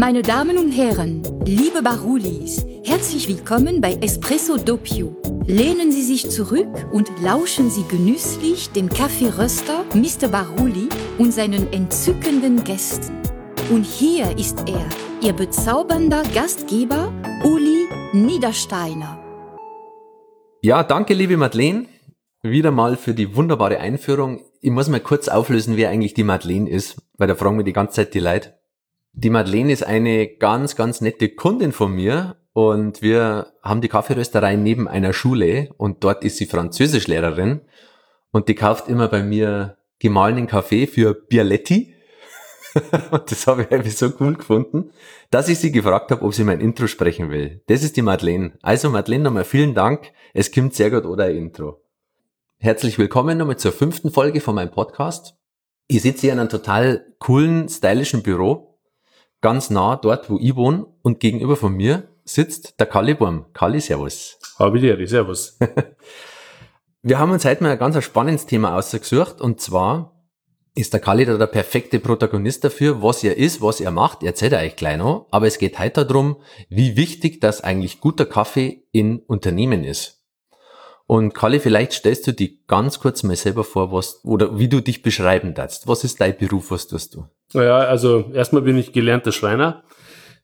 Meine Damen und Herren, liebe Barulis, herzlich willkommen bei Espresso Doppio. Lehnen Sie sich zurück und lauschen Sie genüsslich dem Kaffeeröster Mr. Baruli und seinen entzückenden Gästen. Und hier ist er, Ihr bezaubernder Gastgeber Uli Niedersteiner. Ja, danke, liebe Madeleine, wieder mal für die wunderbare Einführung. Ich muss mal kurz auflösen, wer eigentlich die Madeleine ist, weil da fragen wir die ganze Zeit die Leute. Die Madeleine ist eine ganz, ganz nette Kundin von mir und wir haben die Kaffeerösterei neben einer Schule und dort ist sie Französischlehrerin und die kauft immer bei mir gemahlenen Kaffee für Bialetti. und das habe ich irgendwie so cool gefunden, dass ich sie gefragt habe, ob sie mein Intro sprechen will. Das ist die Madeleine. Also Madeleine, nochmal vielen Dank. Es kommt sehr gut oder ein Intro. Herzlich willkommen nochmal zur fünften Folge von meinem Podcast. Ich sitze hier in einem total coolen, stylischen Büro, ganz nah dort, wo ich wohne und gegenüber von mir sitzt der Kali Burm. Kali, servus. Habe dir, servus. Wir haben uns heute mal ein ganz spannendes Thema ausgesucht und zwar ist der Kali da der perfekte Protagonist dafür, was er ist, was er macht, erzählt er euch gleich noch, aber es geht heute darum, wie wichtig das eigentlich guter Kaffee in Unternehmen ist. Und Kali, vielleicht stellst du dich ganz kurz mal selber vor, was oder wie du dich beschreiben darfst. Was ist dein Beruf, was tust du? Naja, also erstmal bin ich gelernter Schreiner,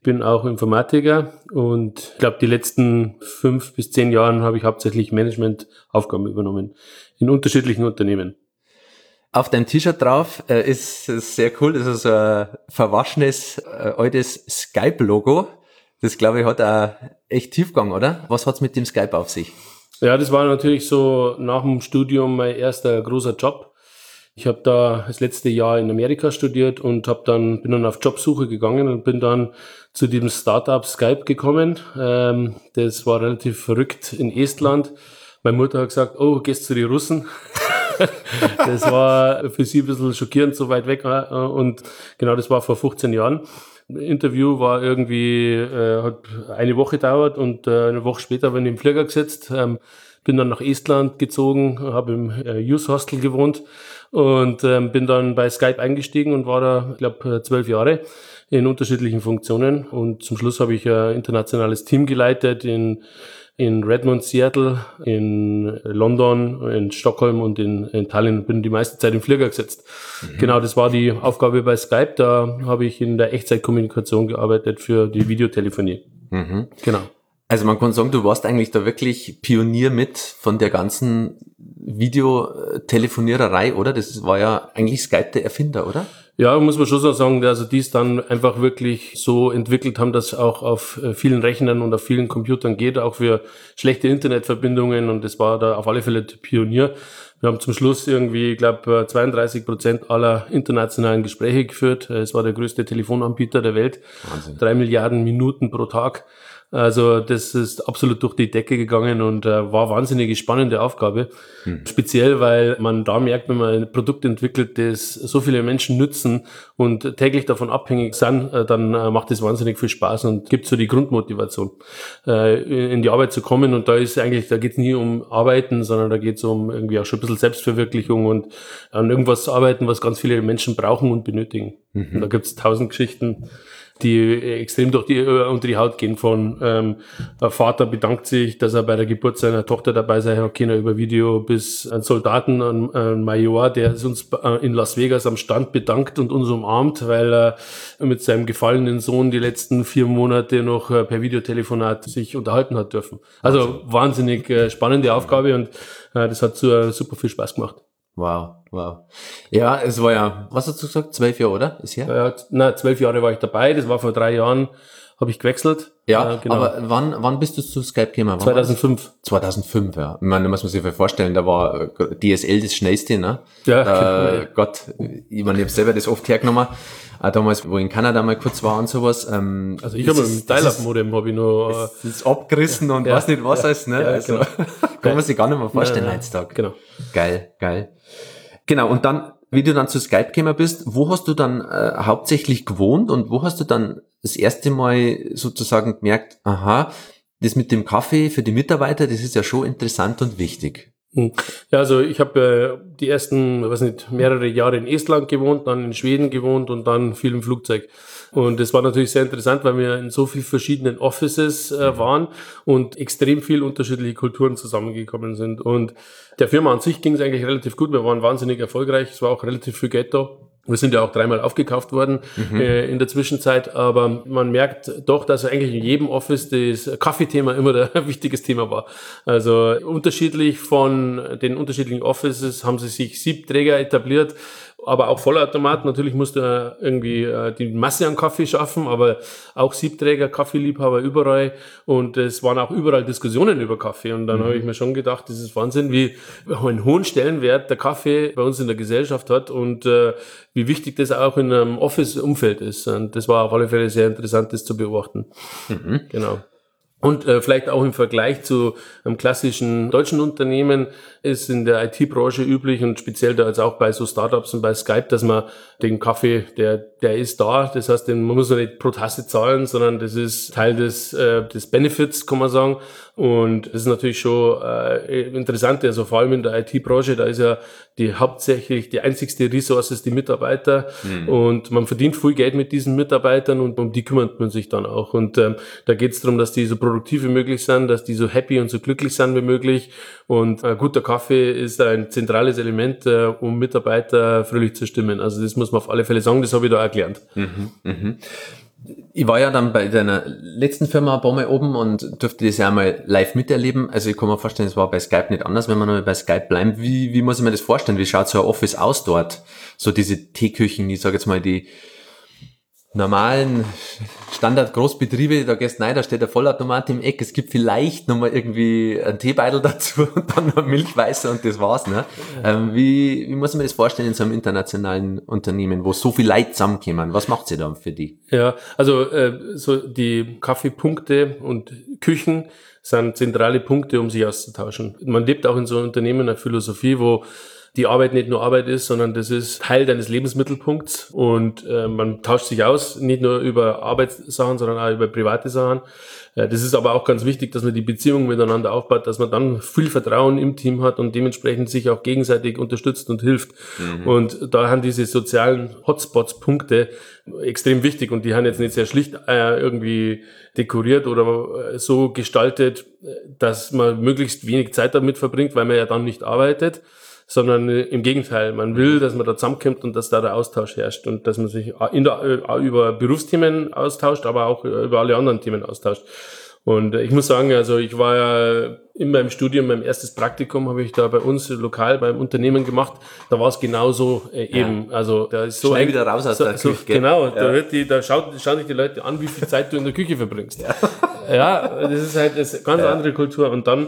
bin auch Informatiker und ich glaube, die letzten fünf bis zehn Jahren habe ich hauptsächlich Managementaufgaben übernommen in unterschiedlichen Unternehmen. Auf deinem T-Shirt drauf äh, ist, ist sehr cool, das ist so ein verwaschenes, äh, altes Skype-Logo. Das glaube ich hat auch echt Tiefgang, oder? Was hat's mit dem Skype auf sich? Ja, das war natürlich so nach dem Studium mein erster großer Job. Ich habe da das letzte Jahr in Amerika studiert und hab dann bin dann auf Jobsuche gegangen und bin dann zu diesem Startup Skype gekommen. Ähm, das war relativ verrückt in Estland. Meine Mutter hat gesagt, oh, gehst zu den Russen. das war für sie ein bisschen schockierend, so weit weg. Äh, und genau, das war vor 15 Jahren. Interview war irgendwie, äh, hat eine Woche dauert und äh, eine Woche später bin ich im Flieger gesetzt, ähm, bin dann nach Estland gezogen, habe im äh, Youth Hostel gewohnt und ähm, bin dann bei Skype eingestiegen und war da, ich glaube, äh, zwölf Jahre in unterschiedlichen Funktionen. Und zum Schluss habe ich ein internationales Team geleitet in in Redmond, Seattle, in London, in Stockholm und in, in Tallinn. Bin die meiste Zeit im Flieger gesetzt. Mhm. Genau, das war die Aufgabe bei Skype. Da habe ich in der Echtzeitkommunikation gearbeitet für die Videotelefonie. Mhm. Genau. Also man kann sagen, du warst eigentlich da wirklich Pionier mit von der ganzen Videotelefoniererei, oder? Das war ja eigentlich Skype der Erfinder, oder? Ja, muss man schon so sagen, also die es dann einfach wirklich so entwickelt haben, dass auch auf äh, vielen Rechnern und auf vielen Computern geht, auch für schlechte Internetverbindungen und das war da auf alle Fälle der Pionier. Wir haben zum Schluss irgendwie, ich glaube, 32 Prozent aller internationalen Gespräche geführt. Es war der größte Telefonanbieter der Welt. Wahnsinn. Drei Milliarden Minuten pro Tag. Also das ist absolut durch die Decke gegangen und äh, war wahnsinnig spannende Aufgabe. Hm. Speziell, weil man da merkt, wenn man ein Produkt entwickelt, das so viele Menschen nützen und täglich davon abhängig sind, äh, dann äh, macht es wahnsinnig viel Spaß und gibt so die Grundmotivation, äh, in die Arbeit zu kommen. Und da ist eigentlich, da geht es nie um Arbeiten, sondern da geht es um irgendwie auch schon ein bisschen Selbstverwirklichung und an irgendwas zu arbeiten, was ganz viele Menschen brauchen und benötigen. Mhm. Und da gibt es tausend Geschichten die extrem durch die, äh, unter die Haut gehen von ähm, Vater bedankt sich, dass er bei der Geburt seiner Tochter dabei sein kann, über Video bis ein Soldaten, ein, ein Major, der uns äh, in Las Vegas am Stand bedankt und uns umarmt, weil er mit seinem gefallenen Sohn die letzten vier Monate noch äh, per Videotelefonat sich unterhalten hat dürfen. Also wahnsinnig äh, spannende Aufgabe und äh, das hat so, super viel Spaß gemacht. Wow, wow. Ja, es war ja, was hast du gesagt, zwölf Jahre, oder? Ist her? Ja, na, zwölf Jahre war ich dabei, das war vor drei Jahren, habe ich gewechselt. Ja, äh, genau. aber wann, wann bist du zu Skype gekommen? 2005. 2005, ja. Ich meine, da muss man sich vorstellen, da war äh, DSL das schnellste, ne? Ja, äh, genau. Gott, ich meine, ich habe selber das oft hergenommen. Auch damals, wo ich in Kanada mal kurz war und sowas. Ähm, also ich habe im Dial-Up-Modem habe ich nur... Das ist abgerissen und ja, weiß nicht was ja, alles, ne? Ja, also, genau. kann man sich gar nicht mehr vorstellen heutzutage. Genau. Geil, geil. Genau, und dann, wie du dann zu Skype gekommen bist, wo hast du dann äh, hauptsächlich gewohnt und wo hast du dann das erste Mal sozusagen gemerkt, aha, das mit dem Kaffee für die Mitarbeiter, das ist ja schon interessant und wichtig. Hm. Ja, also ich habe äh, die ersten, weiß nicht, mehrere Jahre in Estland gewohnt, dann in Schweden gewohnt und dann viel im Flugzeug. Und das war natürlich sehr interessant, weil wir in so vielen verschiedenen Offices äh, waren und extrem viel unterschiedliche Kulturen zusammengekommen sind. Und der Firma an sich ging es eigentlich relativ gut. Wir waren wahnsinnig erfolgreich. Es war auch relativ viel Ghetto. Wir sind ja auch dreimal aufgekauft worden mhm. äh, in der Zwischenzeit, aber man merkt doch, dass eigentlich in jedem Office das Kaffeethema immer ein wichtiges Thema war. Also unterschiedlich von den unterschiedlichen Offices haben sie sich Siebträger etabliert aber auch Vollautomat. Natürlich musst du irgendwie äh, die Masse an Kaffee schaffen, aber auch Siebträger, Kaffeeliebhaber überall. Und es waren auch überall Diskussionen über Kaffee. Und dann mhm. habe ich mir schon gedacht, das ist Wahnsinn, wie einen hohen Stellenwert der Kaffee bei uns in der Gesellschaft hat und äh, wie wichtig das auch in einem Office-Umfeld ist. Und das war auf alle Fälle sehr interessant, das zu beobachten. Mhm. Genau. Und äh, vielleicht auch im Vergleich zu einem klassischen deutschen Unternehmen ist in der IT-Branche üblich und speziell da jetzt auch bei so Startups und bei Skype, dass man den Kaffee, der, der ist da. Das heißt, den, man muss man nicht pro Tasse zahlen, sondern das ist Teil des, äh, des Benefits, kann man sagen. Und das ist natürlich schon äh, interessant, also vor allem in der IT-Branche, da ist ja die hauptsächlich die einzigste Ressource ist die Mitarbeiter mhm. und man verdient viel Geld mit diesen Mitarbeitern und um die kümmert man sich dann auch. Und ähm, da geht es darum, dass die so produktiv wie möglich sind, dass die so happy und so glücklich sind wie möglich. Und äh, guter Kaffee ist ein zentrales Element, äh, um Mitarbeiter fröhlich zu stimmen. Also das muss man auf alle Fälle sagen, das habe ich da erklärt. Mhm, mhm ich war ja dann bei deiner letzten Firma ein paar Mal oben und durfte das ja mal live miterleben. Also ich kann mir vorstellen, es war bei Skype nicht anders, wenn man noch bei Skype bleibt. Wie, wie muss ich mir das vorstellen? Wie schaut so ein Office aus dort? So diese Teeküchen, ich sage jetzt mal die normalen Standard-Großbetriebe, da gehst rein, da steht der Vollautomat im Eck, es gibt vielleicht nochmal irgendwie einen Teebeutel dazu und dann noch Milchweißer und das war's. Ne? Ähm, wie, wie muss man das vorstellen in so einem internationalen Unternehmen, wo so viel Leute zusammenkommen? Was macht sie dann für die? Ja, also äh, so die Kaffeepunkte und Küchen sind zentrale Punkte, um sich auszutauschen. Man lebt auch in so einem Unternehmen eine Philosophie, wo die Arbeit nicht nur Arbeit ist, sondern das ist Teil deines Lebensmittelpunkts und äh, man tauscht sich aus, nicht nur über Arbeitssachen, sondern auch über private Sachen. Äh, das ist aber auch ganz wichtig, dass man die Beziehung miteinander aufbaut, dass man dann viel Vertrauen im Team hat und dementsprechend sich auch gegenseitig unterstützt und hilft. Mhm. Und da haben diese sozialen Hotspots Punkte extrem wichtig und die haben jetzt nicht sehr schlicht äh, irgendwie dekoriert oder äh, so gestaltet, äh, dass man möglichst wenig Zeit damit verbringt, weil man ja dann nicht arbeitet sondern äh, im Gegenteil, man will, dass man da zusammenkommt und dass da der Austausch herrscht und dass man sich in der, äh, über Berufsthemen austauscht, aber auch über alle anderen Themen austauscht. Und ich muss sagen, also ich war ja in meinem Studium, mein erstes Praktikum habe ich da bei uns lokal beim Unternehmen gemacht. Da war es genauso äh, eben. Ja. Also da ist so Schnell wieder raus aus so, der so, Küche. Genau, ja. da, wird die, da schaut, schauen sich die Leute an, wie viel Zeit du in der Küche verbringst. Ja, ja das ist halt eine ganz andere Kultur. Und dann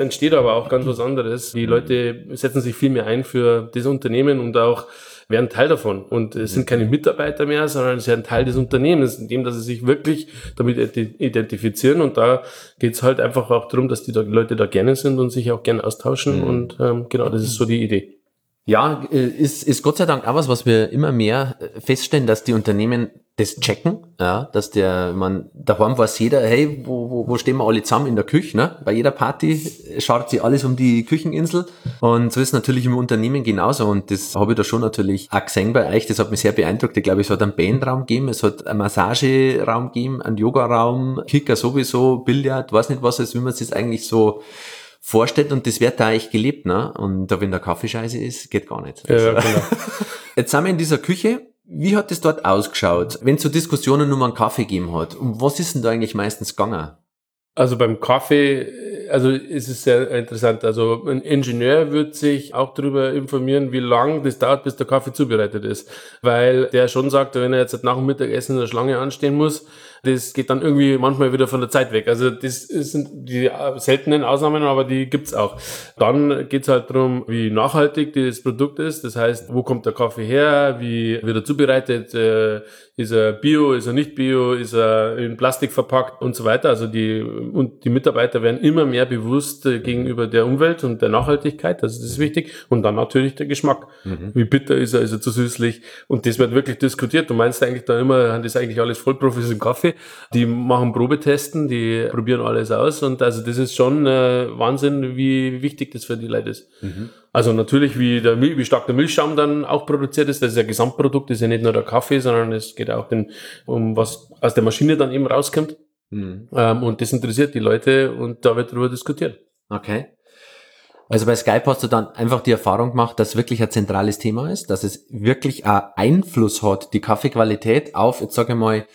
entsteht aber auch ganz was anderes. Die Leute setzen sich viel mehr ein für das Unternehmen und auch werden Teil davon. Und es sind keine Mitarbeiter mehr, sondern sie werden Teil des Unternehmens, indem dass sie sich wirklich damit identifizieren. Und da geht's halt einfach auch darum, dass die Leute da gerne sind und sich auch gerne austauschen. Mhm. Und ähm, genau, das ist so die Idee. Ja, äh, ist, ist Gott sei Dank auch was, was wir immer mehr äh, feststellen, dass die Unternehmen das checken, ja, dass der, man, daheim weiß jeder, hey, wo, wo, wo stehen wir alle zusammen in der Küche, ne? Bei jeder Party schaut sich alles um die Kücheninsel und so ist natürlich im Unternehmen genauso und das habe ich da schon natürlich auch gesehen bei euch, das hat mich sehr beeindruckt. Ich glaube, es hat einen Bandraum gegeben, es hat einen Massageraum gegeben, einen Yogaraum, Kicker sowieso, Billard, weiß nicht was, als wie man es jetzt eigentlich so vorstellt und das wird da eigentlich gelebt, ne? Und da wenn der Kaffee scheiße ist, geht gar nicht. Also, ja, genau. Jetzt sind wir in dieser Küche. Wie hat es dort ausgeschaut, wenn es so Diskussionen um einen Kaffee gegeben hat? Und was ist denn da eigentlich meistens gegangen? Also beim Kaffee, also ist es sehr interessant. Also ein Ingenieur wird sich auch darüber informieren, wie lang das dauert, bis der Kaffee zubereitet ist. Weil der schon sagt, wenn er jetzt nach dem Mittagessen in der Schlange anstehen muss, das geht dann irgendwie manchmal wieder von der Zeit weg. Also das sind die seltenen Ausnahmen, aber die gibt's auch. Dann geht's halt darum, wie nachhaltig das Produkt ist. Das heißt, wo kommt der Kaffee her, wie wird er zubereitet, äh, ist er bio, ist er nicht bio, ist er in Plastik verpackt und so weiter. Also die, und die Mitarbeiter werden immer mehr bewusst äh, gegenüber der Umwelt und der Nachhaltigkeit. Also das ist wichtig. Und dann natürlich der Geschmack. Mhm. Wie bitter ist er, ist er zu süßlich? Und das wird wirklich diskutiert. Du meinst eigentlich da immer, das ist eigentlich alles Vollprofis im Kaffee. Die machen Probetesten, die probieren alles aus und also das ist schon äh, Wahnsinn, wie wichtig das für die Leute ist. Mhm. Also natürlich, wie, der, wie stark der Milchschaum dann auch produziert ist, das ist ja Gesamtprodukt, das ist ja nicht nur der Kaffee, sondern es geht auch den, um was aus der Maschine dann eben rauskommt. Mhm. Ähm, und das interessiert die Leute und da wird darüber diskutiert. Okay. Also bei Skype hast du dann einfach die Erfahrung gemacht, dass wirklich ein zentrales Thema ist, dass es wirklich einen Einfluss hat, die Kaffeequalität auf, jetzt sage ich mal,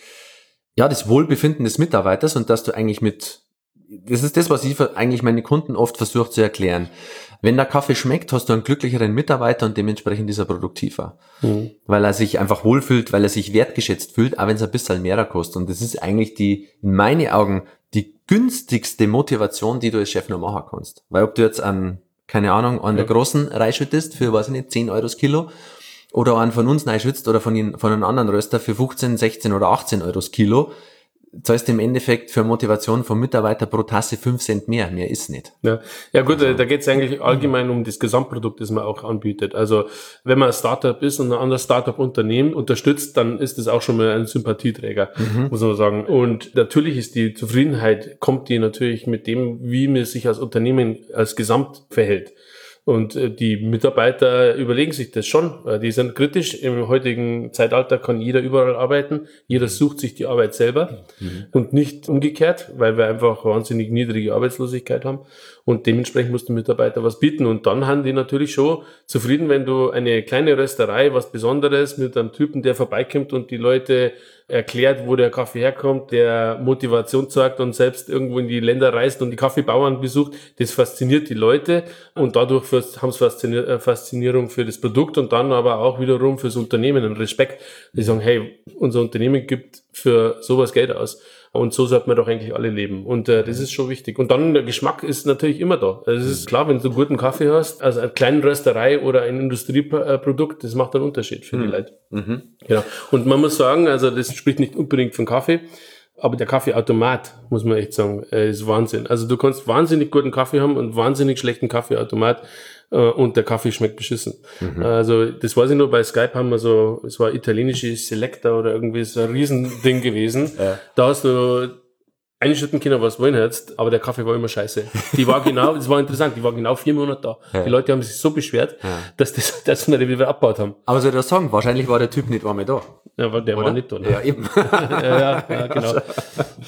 ja, das Wohlbefinden des Mitarbeiters und dass du eigentlich mit, das ist das, was ich eigentlich meine Kunden oft versuche zu erklären. Wenn der Kaffee schmeckt, hast du einen glücklicheren Mitarbeiter und dementsprechend ist er produktiver. Mhm. Weil er sich einfach wohlfühlt, weil er sich wertgeschätzt fühlt, auch wenn es ein bisschen mehr kostet. Und das ist eigentlich die, in meinen Augen, die günstigste Motivation, die du als Chef noch machen kannst. Weil ob du jetzt an, keine Ahnung, an ja. der großen reinschüttest für, weiß ich nicht, 10 Euro das Kilo oder an von uns reinschützt oder von, von einem anderen Röster für 15, 16 oder 18 Euro das Kilo, zahlst im Endeffekt für Motivation vom Mitarbeiter pro Tasse fünf Cent mehr. Mehr ist nicht. Ja, ja gut, also. da geht es eigentlich allgemein um das Gesamtprodukt, das man auch anbietet. Also wenn man ein Startup ist und ein anderes Startup-Unternehmen unterstützt, dann ist das auch schon mal ein Sympathieträger, mhm. muss man sagen. Und natürlich ist die Zufriedenheit, kommt die natürlich mit dem, wie man sich als Unternehmen als Gesamt verhält. Und äh, die Mitarbeiter überlegen sich das schon. Die sind kritisch. Im heutigen Zeitalter kann jeder überall arbeiten. Jeder sucht sich die Arbeit selber mhm. und nicht umgekehrt, weil wir einfach wahnsinnig niedrige Arbeitslosigkeit haben. Und dementsprechend muss der Mitarbeiter was bieten. Und dann haben die natürlich schon zufrieden, wenn du eine kleine Rösterei, was Besonderes mit einem Typen, der vorbeikommt und die Leute erklärt, wo der Kaffee herkommt, der Motivation zeigt und selbst irgendwo in die Länder reist und die Kaffeebauern besucht. Das fasziniert die Leute und dadurch haben sie äh, Faszinierung für das Produkt und dann aber auch wiederum fürs Unternehmen und Respekt. Die sagen, hey, unser Unternehmen gibt für sowas Geld aus. Und so sollte man doch eigentlich alle leben. Und äh, das ist schon wichtig. Und dann der Geschmack ist natürlich immer da. Also es ist klar, wenn du guten Kaffee hast, also eine kleine Rösterei oder ein Industrieprodukt, das macht einen Unterschied für mhm. die Leute. Mhm. Genau. Und man muss sagen, also das spricht nicht unbedingt von Kaffee, aber der Kaffeeautomat, muss man echt sagen, äh, ist Wahnsinn. Also du kannst wahnsinnig guten Kaffee haben und wahnsinnig schlechten Kaffeeautomat äh, und der Kaffee schmeckt beschissen. Mhm. Also das weiß ich nur, bei Skype haben wir so, es war italienische Selector oder irgendwie so ein Riesending gewesen. Ja. Da hast du einschütten können, was wollen jetzt, aber der Kaffee war immer scheiße. Die war genau, das war interessant, die war genau vier Monate da. Ja. Die Leute haben sich so beschwert, ja. dass, das, dass wir den wieder abgebaut haben. Aber soll ich das sagen, wahrscheinlich war der Typ nicht einmal da. Ja, der Oder? war nicht da. Ne? Ja, eben. ja, ja, genau.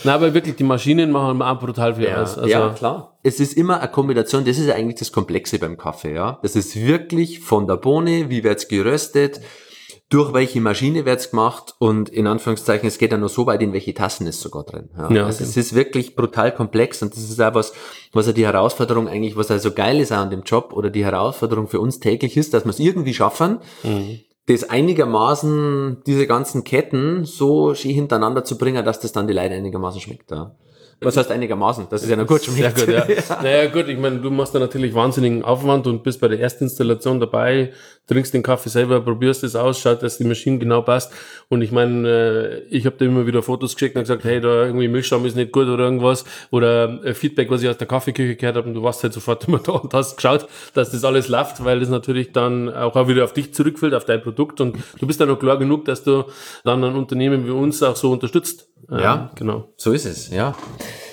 Na, aber wirklich, die Maschinen machen auch brutal viel ja. aus. Also, ja, klar. Es ist immer eine Kombination, das ist eigentlich das Komplexe beim Kaffee, ja. Das ist wirklich von der Bohne, wie wird's geröstet, durch welche Maschine wird's gemacht und in Anführungszeichen, es geht ja nur so weit, in welche Tassen ist sogar drin. Ja. ja also okay. es ist wirklich brutal komplex und das ist auch was, was ja die Herausforderung eigentlich, was also geil ist an dem Job oder die Herausforderung für uns täglich ist, dass wir es irgendwie schaffen, mhm. das einigermaßen, diese ganzen Ketten so schön hintereinander zu bringen, dass das dann die Leute einigermaßen schmeckt. Ja. Was heißt einigermaßen? Das ist ja noch gut schon. Sehr gut, ja. ja. Naja, gut, ich meine, du machst da natürlich wahnsinnigen Aufwand und bist bei der ersten Installation dabei, trinkst den Kaffee selber, probierst es aus, schaut, dass die Maschine genau passt. Und ich meine, äh, ich habe da immer wieder Fotos geschickt und gesagt, hey, da irgendwie Milchschaum ist nicht gut oder irgendwas. Oder äh, Feedback, was ich aus der Kaffeeküche gehört habe und du warst halt sofort immer da und hast geschaut, dass das alles läuft, weil das natürlich dann auch, auch wieder auf dich zurückfällt, auf dein Produkt. Und du bist dann noch klar genug, dass du dann ein Unternehmen wie uns auch so unterstützt. Ja, genau. So ist es, ja.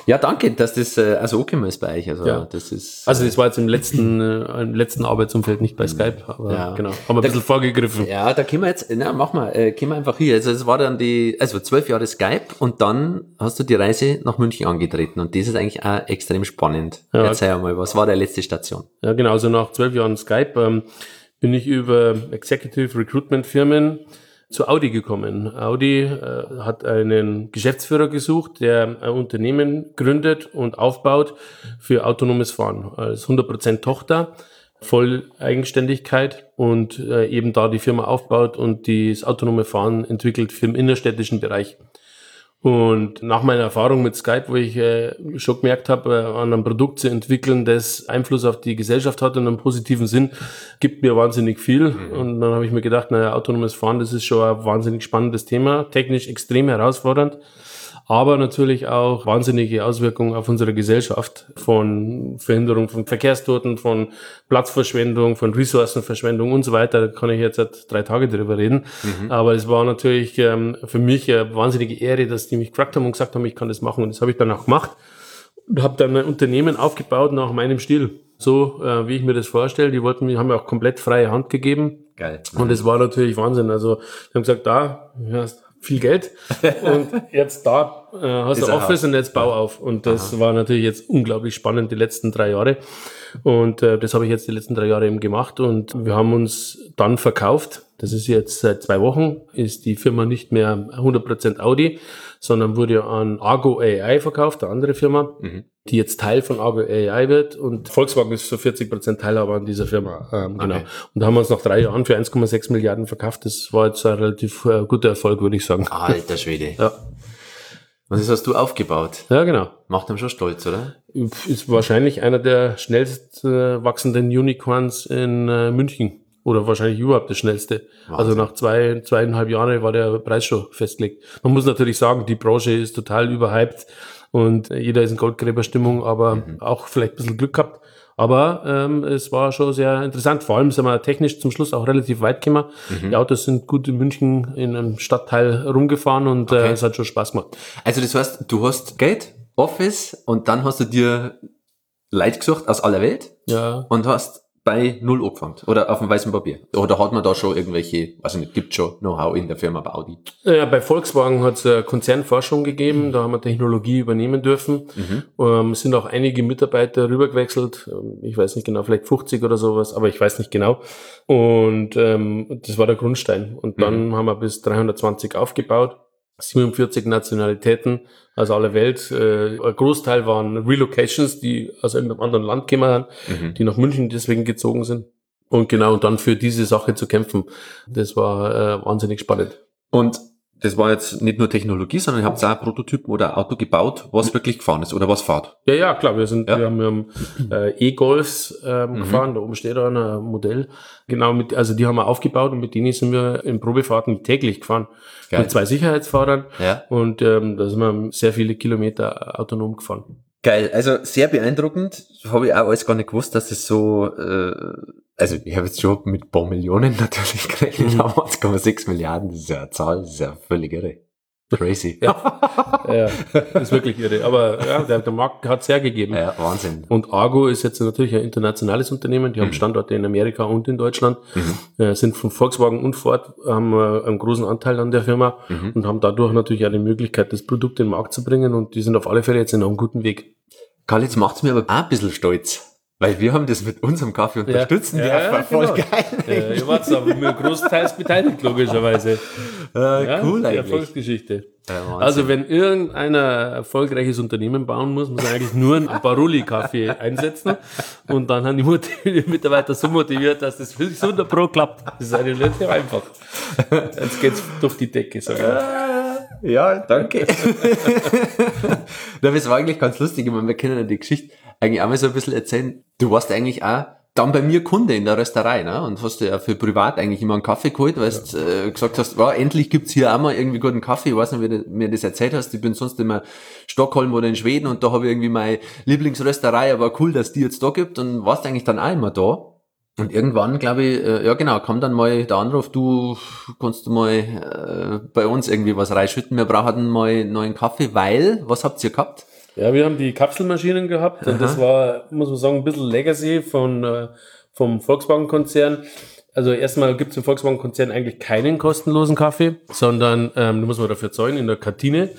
Ja, danke, dass das äh, also okay ist bei euch. Also ja. das ist. Also das war jetzt im letzten, äh, im letzten Arbeitsumfeld nicht bei Skype, aber ja. genau. Haben wir ein bisschen vorgegriffen. Ja, da können wir jetzt, na, mach mal, äh, können wir einfach hier. Also es war dann die, also zwölf Jahre Skype und dann hast du die Reise nach München angetreten und das ist eigentlich auch extrem spannend. Ja. Erzähl mal, was war der letzte Station? Ja, genau. Also nach zwölf Jahren Skype ähm, bin ich über Executive Recruitment Firmen zu Audi gekommen. Audi äh, hat einen Geschäftsführer gesucht, der ein Unternehmen gründet und aufbaut für autonomes Fahren als 100% Tochter. Voll Eigenständigkeit und äh, eben da die Firma aufbaut und das autonome Fahren entwickelt für den innerstädtischen Bereich. Und nach meiner Erfahrung mit Skype, wo ich äh, schon gemerkt habe, äh, an einem Produkt zu entwickeln, das Einfluss auf die Gesellschaft hat in einem positiven Sinn, gibt mir wahnsinnig viel. Mhm. Und dann habe ich mir gedacht, naja, autonomes Fahren, das ist schon ein wahnsinnig spannendes Thema, technisch extrem herausfordernd. Aber natürlich auch wahnsinnige Auswirkungen auf unsere Gesellschaft von Verhinderung von Verkehrstoten, von Platzverschwendung, von Ressourcenverschwendung und so weiter. Da kann ich jetzt seit drei Tage drüber reden. Mhm. Aber es war natürlich ähm, für mich eine wahnsinnige Ehre, dass die mich gefragt haben und gesagt haben, ich kann das machen. Und das habe ich dann auch gemacht und habe dann ein Unternehmen aufgebaut nach meinem Stil. So, äh, wie ich mir das vorstelle. Die wollten mir, haben mir auch komplett freie Hand gegeben. Geil. Und es war natürlich Wahnsinn. Also, die haben gesagt, da, ja, viel Geld und jetzt da äh, hast du Office und jetzt bau auf. Und das Aha. war natürlich jetzt unglaublich spannend die letzten drei Jahre. Und äh, das habe ich jetzt die letzten drei Jahre eben gemacht und wir haben uns dann verkauft. Das ist jetzt seit zwei Wochen, ist die Firma nicht mehr 100% Audi, sondern wurde an Argo AI verkauft, eine andere Firma, mhm. die jetzt Teil von Argo AI wird und Volkswagen ist so 40% Teilhaber an dieser Firma. Ähm, genau. Okay. Und da haben wir uns nach drei Jahren für 1,6 Milliarden verkauft. Das war jetzt ein relativ äh, guter Erfolg, würde ich sagen. Alter Schwede. ja. Und das hast du aufgebaut. Ja, genau. Macht ihm schon stolz, oder? Ist wahrscheinlich einer der schnellst äh, wachsenden Unicorns in äh, München. Oder wahrscheinlich überhaupt das schnellste. Wahnsinn. Also nach zwei, zweieinhalb Jahren war der Preis schon festgelegt. Man muss natürlich sagen, die Branche ist total überhyped und jeder ist in Goldgräberstimmung, aber mhm. auch vielleicht ein bisschen Glück gehabt. Aber ähm, es war schon sehr interessant. Vor allem sind wir technisch zum Schluss auch relativ weit gekommen. Mhm. Die Autos sind gut in München in einem Stadtteil rumgefahren und äh, okay. äh, es hat schon Spaß gemacht. Also das heißt, du hast Geld, Office und dann hast du dir Leid gesucht aus aller Welt ja. und hast bei Null angefangen oder auf dem weißen Papier? Oder hat man da schon irgendwelche, also nicht, gibt schon Know-how in der Firma bei Audi? Ja, bei Volkswagen hat es Konzernforschung gegeben, mhm. da haben wir Technologie übernehmen dürfen. Mhm. Ähm, sind auch einige Mitarbeiter rübergewechselt, ähm, ich weiß nicht genau, vielleicht 50 oder sowas, aber ich weiß nicht genau. Und ähm, das war der Grundstein. Und dann mhm. haben wir bis 320 aufgebaut. 47 Nationalitäten aus aller Welt. Äh, ein Großteil waren Relocations, die aus irgendeinem anderen Land gekommen sind, mhm. die nach München deswegen gezogen sind. Und genau, und dann für diese Sache zu kämpfen, das war äh, wahnsinnig spannend. Und das war jetzt nicht nur Technologie, sondern ihr habt auch Prototypen oder Auto gebaut, was wirklich gefahren ist oder was fahrt. Ja, ja, klar. Wir sind, ja. wir haben, wir haben äh, E-Golfs ähm, mhm. gefahren. Da oben steht da ein Modell. Genau, mit, also die haben wir aufgebaut und mit denen sind wir in Probefahrten täglich gefahren. Geil. Mit zwei Sicherheitsfahrern. Ja. Und ähm, da sind wir sehr viele Kilometer autonom gefahren. Geil, also sehr beeindruckend. Habe ich auch alles gar nicht gewusst, dass es so, äh, also ich habe jetzt schon mit ein paar Millionen natürlich gerechnet, mhm. aber 1,6 Milliarden, das ist ja eine Zahl, das ist ja völlig irre. Crazy. ja. ja, das ist wirklich irre. Aber ja, der, der Markt hat es hergegeben. Ja, Wahnsinn. Und Argo ist jetzt natürlich ein internationales Unternehmen. Die mhm. haben Standorte in Amerika und in Deutschland, mhm. äh, sind von Volkswagen und Ford, haben äh, einen großen Anteil an der Firma mhm. und haben dadurch natürlich auch die Möglichkeit, das Produkt in den Markt zu bringen. Und die sind auf alle Fälle jetzt in einem guten Weg. Karl, jetzt macht's mir aber auch ein bisschen stolz. Weil wir haben das mit unserem Kaffee unterstützen. Ja, ja, ja voll genau. geil. Ja, ihr wart aber mir großteils beteiligt, logischerweise. Äh, ja, cool eigentlich. Erfolgsgeschichte. Ja, also wenn irgendeiner erfolgreiches Unternehmen bauen muss, muss er eigentlich nur einen Barulli-Kaffee einsetzen und dann haben die, Mitarbeiter so motiviert, dass das wirklich 100 Pro klappt. Das ist eigentlich relativ einfach. Jetzt geht's durch die Decke, sag ich Ja, danke. das war eigentlich ganz lustig. Ich meine, wir kennen ja die Geschichte eigentlich auch mal so ein bisschen erzählen. Du warst eigentlich auch dann bei mir Kunde in der Rösterei, ne? Und hast du ja für privat eigentlich immer einen Kaffee geholt, weil du ja. äh, gesagt hast, wow, endlich gibt's hier auch mal irgendwie guten Kaffee. Ich weiß nicht, wie du mir das erzählt hast. Ich bin sonst immer Stockholm oder in Schweden und da habe ich irgendwie meine Lieblingsrösterei, aber cool, dass die jetzt da gibt und warst eigentlich dann auch immer da. Und irgendwann, glaube ich, äh, ja genau, kam dann mal der Anruf, du kannst du mal äh, bei uns irgendwie was reinschütten, wir brauchen mal neuen Kaffee, weil, was habt ihr gehabt? Ja, wir haben die Kapselmaschinen gehabt Aha. und das war, muss man sagen, ein bisschen Legacy von, äh, vom Volkswagen-Konzern. Also erstmal gibt es im Volkswagen-Konzern eigentlich keinen kostenlosen Kaffee, sondern ähm, da muss man dafür zahlen in der Kantine.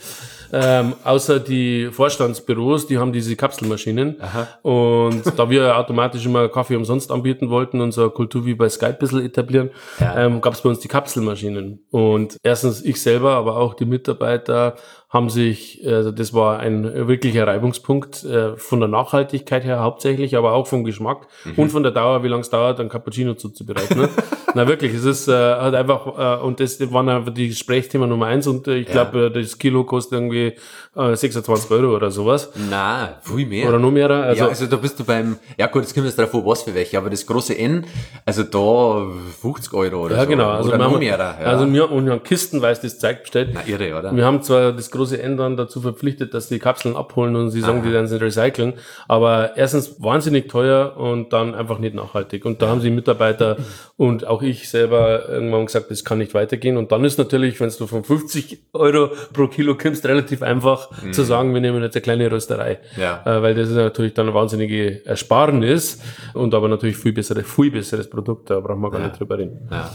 Ähm, außer die Vorstandsbüros, die haben diese Kapselmaschinen. Aha. Und da wir automatisch immer Kaffee umsonst anbieten wollten eine Kultur wie bei Skype ein bisschen etablieren, ja. ähm, gab es bei uns die Kapselmaschinen. Und erstens ich selber, aber auch die Mitarbeiter haben sich, also das war ein wirklicher Reibungspunkt äh, von der Nachhaltigkeit her hauptsächlich, aber auch vom Geschmack mhm. und von der Dauer, wie lange es dauert, ein Cappuccino zuzubereiten. Ne? Na wirklich, es ist äh, halt einfach, äh, und das waren einfach die Gesprächsthema Nummer eins und ich glaube, das Kilo kostet irgendwie irgendwie äh, 26 Euro oder sowas. Na, viel mehr. Oder noch mehr. Also, ja, also da bist du beim, ja gut, jetzt kommt es drauf an, was für welche, aber das große N, also da 50 Euro oder ja, so. genau. Also oder wir noch haben, mehr. Ja. Also wir, und wir haben kistenweise das Zeug bestellt. Na, irre, oder? Wir haben zwar das große N dann dazu verpflichtet, dass die Kapseln abholen und sie sagen, Aha. die werden sie recyceln, aber erstens wahnsinnig teuer und dann einfach nicht nachhaltig. Und da haben sie Mitarbeiter und auch ich selber irgendwann gesagt, das kann nicht weitergehen. Und dann ist natürlich, wenn du von 50 Euro pro Kilo kommst, relativ einfach mhm. zu sagen, wir nehmen jetzt eine kleine Rösterei. Ja. Äh, weil das ist natürlich dann eine wahnsinnige Ersparnis und aber natürlich viel besseres, viel besseres Produkt, da brauchen wir gar ja. nicht drüber reden. Ja.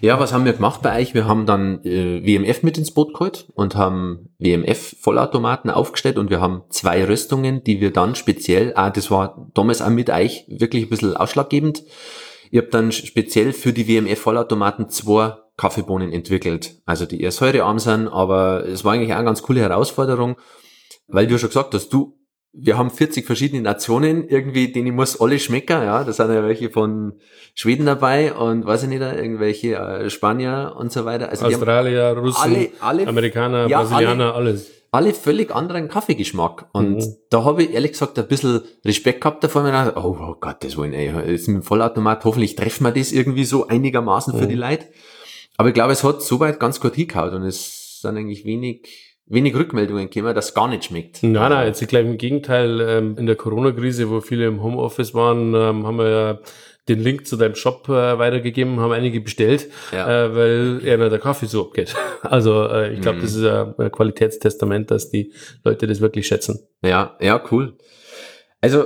ja, was haben wir gemacht bei euch? Wir haben dann äh, WMF mit ins Boot geholt und haben WMF-Vollautomaten aufgestellt und wir haben zwei Rüstungen, die wir dann speziell, ah, das war damals auch mit euch wirklich ein bisschen ausschlaggebend. Ich habe dann speziell für die WMF-Vollautomaten zwei Kaffeebohnen entwickelt, also die eher säurearm sind, aber es war eigentlich auch eine ganz coole Herausforderung, weil du schon gesagt hast, du wir haben 40 verschiedene Nationen, irgendwie, denen muss alle schmecken, ja. Da sind ja welche von Schweden dabei und weiß ich nicht, irgendwelche äh, Spanier und so weiter. Also Australier, Russen, alle, alle, Amerikaner, ja, Brasilianer, alle, alles. Alle völlig anderen Kaffeegeschmack. Und mhm. da habe ich ehrlich gesagt ein bisschen Respekt gehabt davor. Mir gedacht, oh, oh Gott, das wollen ey, jetzt mit dem Vollautomat, hoffentlich treffen wir das irgendwie so einigermaßen mhm. für die Leute. Aber ich glaube, es hat soweit ganz gut hingehauen und es sind eigentlich wenig wenig Rückmeldungen gekommen, dass gar nicht schmeckt. Nein, nein, jetzt gleich im Gegenteil. Ähm, in der Corona-Krise, wo viele im Homeoffice waren, ähm, haben wir ja den Link zu deinem Shop äh, weitergegeben, haben einige bestellt, ja. äh, weil einer der Kaffee so abgeht. Also äh, ich glaube, mhm. das ist ein Qualitätstestament, dass die Leute das wirklich schätzen. Ja, ja, cool. Also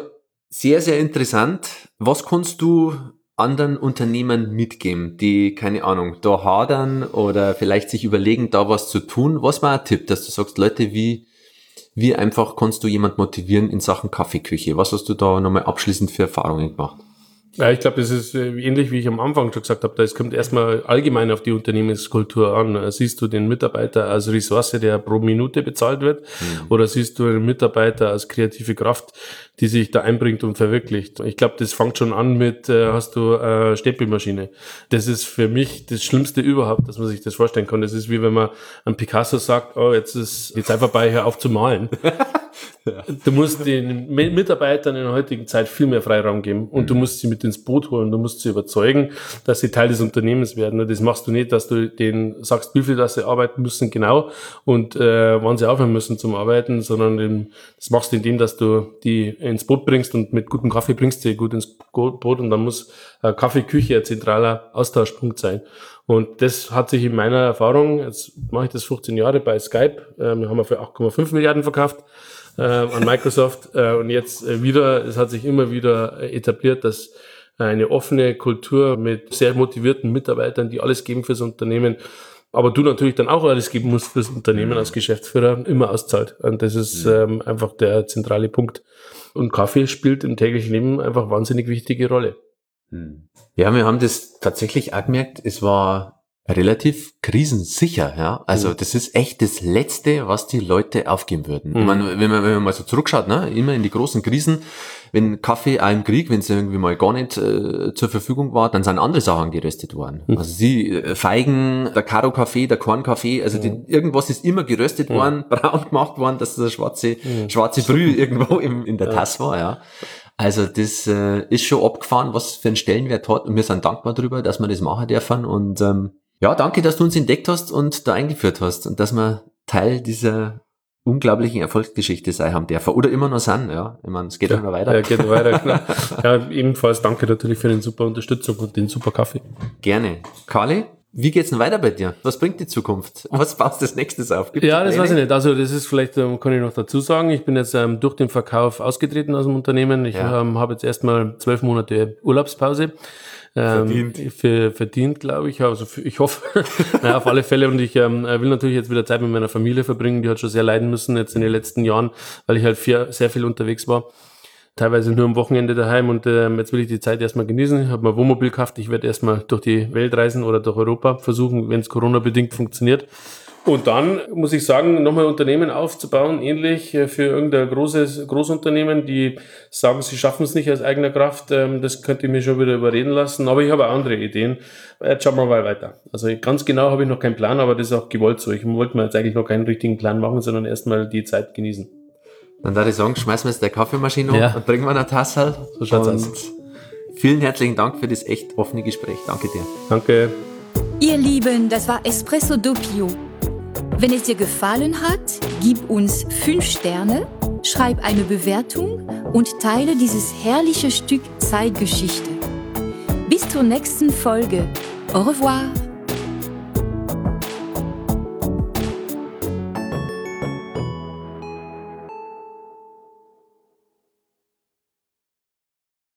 sehr, sehr interessant. Was kannst du anderen Unternehmen mitgeben, die, keine Ahnung, da hadern oder vielleicht sich überlegen, da was zu tun? Was war ein Tipp, dass du sagst, Leute, wie, wie einfach kannst du jemand motivieren in Sachen Kaffeeküche? Was hast du da nochmal abschließend für Erfahrungen gemacht? Ja, ich glaube, das ist äh, ähnlich, wie ich am Anfang schon gesagt habe. Es kommt erstmal allgemein auf die Unternehmenskultur an. Siehst du den Mitarbeiter als Ressource, der pro Minute bezahlt wird, mhm. oder siehst du den Mitarbeiter als kreative Kraft, die sich da einbringt und verwirklicht? Ich glaube, das fängt schon an mit, äh, hast du äh, Stempelmaschine. Das ist für mich das Schlimmste überhaupt, dass man sich das vorstellen kann. Das ist wie wenn man an Picasso sagt, oh, jetzt ist die Zeit vorbei, hör auf zu malen. Du musst den Mitarbeitern in der heutigen Zeit viel mehr Freiraum geben und mhm. du musst sie mit ins Boot holen. Du musst sie überzeugen, dass sie Teil des Unternehmens werden. Und das machst du nicht, dass du denen sagst, wie viel dass sie arbeiten müssen, genau, und äh, wann sie aufhören müssen zum Arbeiten, sondern den, das machst du indem, dass du die ins Boot bringst und mit gutem Kaffee bringst sie gut ins Boot und dann muss äh, Kaffeeküche ein zentraler Austauschpunkt sein. Und das hat sich in meiner Erfahrung, jetzt mache ich das 15 Jahre bei Skype, äh, wir haben wir für 8,5 Milliarden verkauft, äh, an Microsoft. Äh, und jetzt äh, wieder, es hat sich immer wieder etabliert, dass eine offene Kultur mit sehr motivierten Mitarbeitern, die alles geben fürs Unternehmen, aber du natürlich dann auch alles geben musst fürs Unternehmen als Geschäftsführer, immer auszahlt. Und das ist ähm, einfach der zentrale Punkt. Und Kaffee spielt im täglichen Leben einfach wahnsinnig wichtige Rolle. Hm. Ja, wir haben das tatsächlich auch gemerkt. Es war relativ krisensicher, ja. Also mhm. das ist echt das Letzte, was die Leute aufgeben würden. Mhm. Ich meine, wenn man, wenn man mal so zurückschaut, ne, immer in die großen Krisen, wenn Kaffee im Krieg, wenn es irgendwie mal gar nicht äh, zur Verfügung war, dann sind andere Sachen geröstet worden. Mhm. Also sie, äh, Feigen, der Karo-Kaffee, der Kornkaffee, also die, mhm. irgendwas ist immer geröstet mhm. worden, braun gemacht worden, dass das schwarze, mhm. schwarze Brühe irgendwo im, in der ja. Tasse war, ja. Also das äh, ist schon abgefahren, was für einen Stellenwert hat und wir sind dankbar darüber, dass wir das machen dürfen und ähm, ja, danke, dass du uns entdeckt hast und da eingeführt hast und dass wir Teil dieser unglaublichen Erfolgsgeschichte sein haben dürfen oder immer noch sind, ja. Ich meine, es geht ja, immer weiter. Ja, geht weiter, genau. ja, ebenfalls danke natürlich für den super Unterstützung und den super Kaffee. Gerne. Kali, wie geht's denn weiter bei dir? Was bringt die Zukunft? Was passt das nächstes auf? Gibt's ja, das weiß ich nicht. Also das ist vielleicht, ähm, kann ich noch dazu sagen, ich bin jetzt ähm, durch den Verkauf ausgetreten aus dem Unternehmen. Ich ja. ähm, habe jetzt erstmal zwölf Monate Urlaubspause. Ähm, verdient. Für, verdient, glaube ich. Also für, ich hoffe, naja, auf alle Fälle. Und ich ähm, will natürlich jetzt wieder Zeit mit meiner Familie verbringen. Die hat schon sehr leiden müssen jetzt in den letzten Jahren, weil ich halt viel, sehr viel unterwegs war. Teilweise nur am Wochenende daheim und ähm, jetzt will ich die Zeit erstmal genießen. Ich habe mal Wohnmobil gekauft. Ich werde erstmal durch die Welt reisen oder durch Europa versuchen, wenn es Corona-bedingt funktioniert. Und dann muss ich sagen, nochmal Unternehmen aufzubauen, ähnlich äh, für irgendein großes Großunternehmen, die sagen, sie schaffen es nicht aus eigener Kraft, ähm, das könnte ich mir schon wieder überreden lassen. Aber ich habe auch andere Ideen. Jetzt schauen wir mal weiter. Also ganz genau habe ich noch keinen Plan, aber das ist auch gewollt so. Ich wollte mir jetzt eigentlich noch keinen richtigen Plan machen, sondern erstmal die Zeit genießen. Dann würde ich sagen, schmeißen wir jetzt der Kaffeemaschine ja. und trinken wir eine Tasse. So schaut's aus. Vielen herzlichen Dank für das echt offene Gespräch. Danke dir. Danke. Ihr Lieben, das war Espresso Doppio wenn es dir gefallen hat, gib uns 5 Sterne, schreib eine Bewertung und teile dieses herrliche Stück Zeitgeschichte. Bis zur nächsten Folge. Au revoir!